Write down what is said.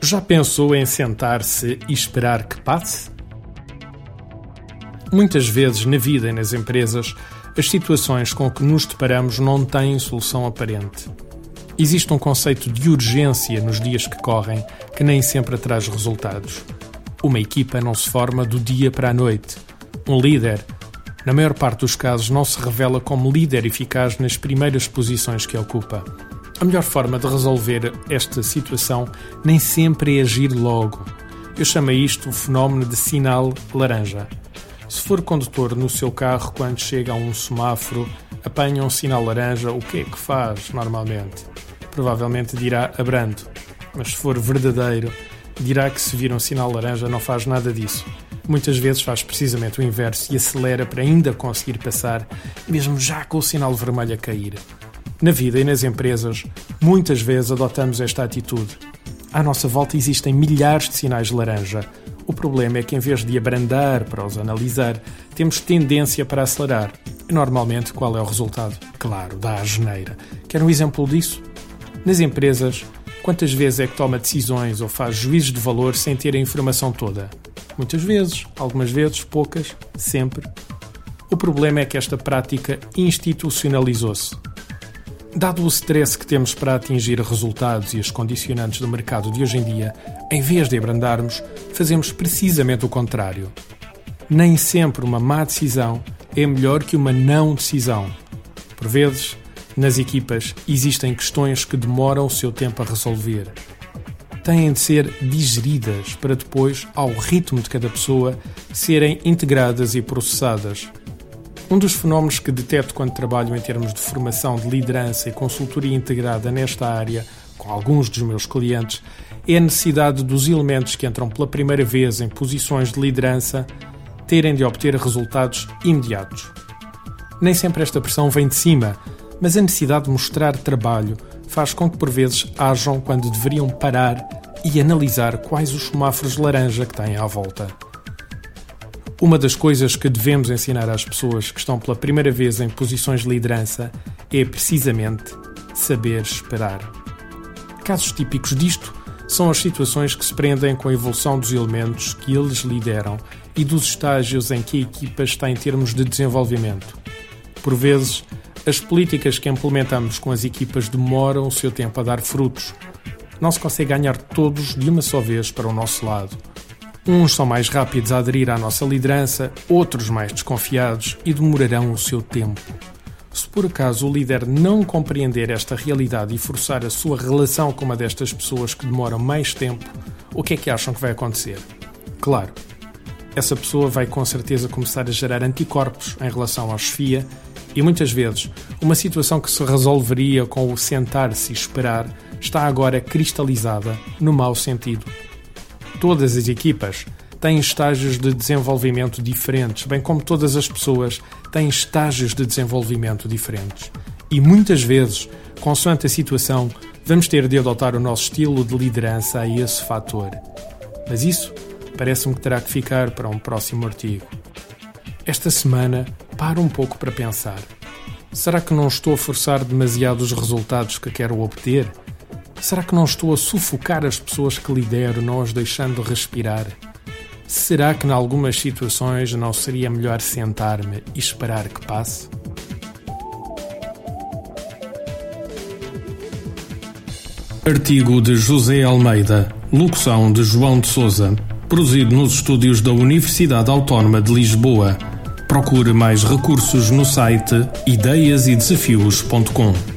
Já pensou em sentar-se e esperar que passe? Muitas vezes na vida e nas empresas, as situações com que nos deparamos não têm solução aparente. Existe um conceito de urgência nos dias que correm que nem sempre traz resultados. Uma equipa não se forma do dia para a noite. Um líder, na maior parte dos casos, não se revela como líder eficaz nas primeiras posições que ocupa. A melhor forma de resolver esta situação nem sempre é agir logo. Eu chamo isto o fenómeno de sinal laranja. Se for condutor no seu carro quando chega a um semáforo, apanha um sinal laranja, o que é que faz normalmente? Provavelmente dirá abrando. Mas se for verdadeiro, dirá que se vir um sinal laranja não faz nada disso. Muitas vezes faz precisamente o inverso e acelera para ainda conseguir passar, mesmo já com o sinal vermelho a cair. Na vida e nas empresas, muitas vezes adotamos esta atitude. À nossa volta existem milhares de sinais de laranja. O problema é que, em vez de abrandar para os analisar, temos tendência para acelerar. E, normalmente, qual é o resultado? Claro, dá a geneira. Quer um exemplo disso? Nas empresas, quantas vezes é que toma decisões ou faz juízos de valor sem ter a informação toda? Muitas vezes, algumas vezes, poucas, sempre. O problema é que esta prática institucionalizou-se. Dado o stress que temos para atingir resultados e as condicionantes do mercado de hoje em dia, em vez de abrandarmos, fazemos precisamente o contrário. Nem sempre uma má decisão é melhor que uma não decisão. Por vezes, nas equipas existem questões que demoram o seu tempo a resolver. Têm de ser digeridas para depois, ao ritmo de cada pessoa, serem integradas e processadas um dos fenómenos que detecto quando trabalho em termos de formação de liderança e consultoria integrada nesta área, com alguns dos meus clientes, é a necessidade dos elementos que entram pela primeira vez em posições de liderança terem de obter resultados imediatos. Nem sempre esta pressão vem de cima, mas a necessidade de mostrar trabalho faz com que por vezes ajam quando deveriam parar e analisar quais os semáforos laranja que têm à volta. Uma das coisas que devemos ensinar às pessoas que estão pela primeira vez em posições de liderança é precisamente saber esperar. Casos típicos disto são as situações que se prendem com a evolução dos elementos que eles lideram e dos estágios em que a equipa está em termos de desenvolvimento. Por vezes, as políticas que implementamos com as equipas demoram o seu tempo a dar frutos. Não se consegue ganhar todos de uma só vez para o nosso lado. Uns são mais rápidos a aderir à nossa liderança, outros mais desconfiados e demorarão o seu tempo. Se por acaso o líder não compreender esta realidade e forçar a sua relação com uma destas pessoas que demoram mais tempo, o que é que acham que vai acontecer? Claro, essa pessoa vai com certeza começar a gerar anticorpos em relação à chefia e muitas vezes uma situação que se resolveria com o sentar-se e esperar está agora cristalizada no mau sentido Todas as equipas têm estágios de desenvolvimento diferentes, bem como todas as pessoas têm estágios de desenvolvimento diferentes. E muitas vezes, consoante a situação, vamos ter de adotar o nosso estilo de liderança a esse fator. Mas isso parece-me que terá que ficar para um próximo artigo. Esta semana, paro um pouco para pensar. Será que não estou a forçar demasiado os resultados que quero obter? Será que não estou a sufocar as pessoas que lidero, não as deixando respirar? Será que, em algumas situações, não seria melhor sentar-me e esperar que passe? Artigo de José Almeida, locução de João de Souza, produzido nos estúdios da Universidade Autónoma de Lisboa. Procure mais recursos no site ideiasedesafios.com.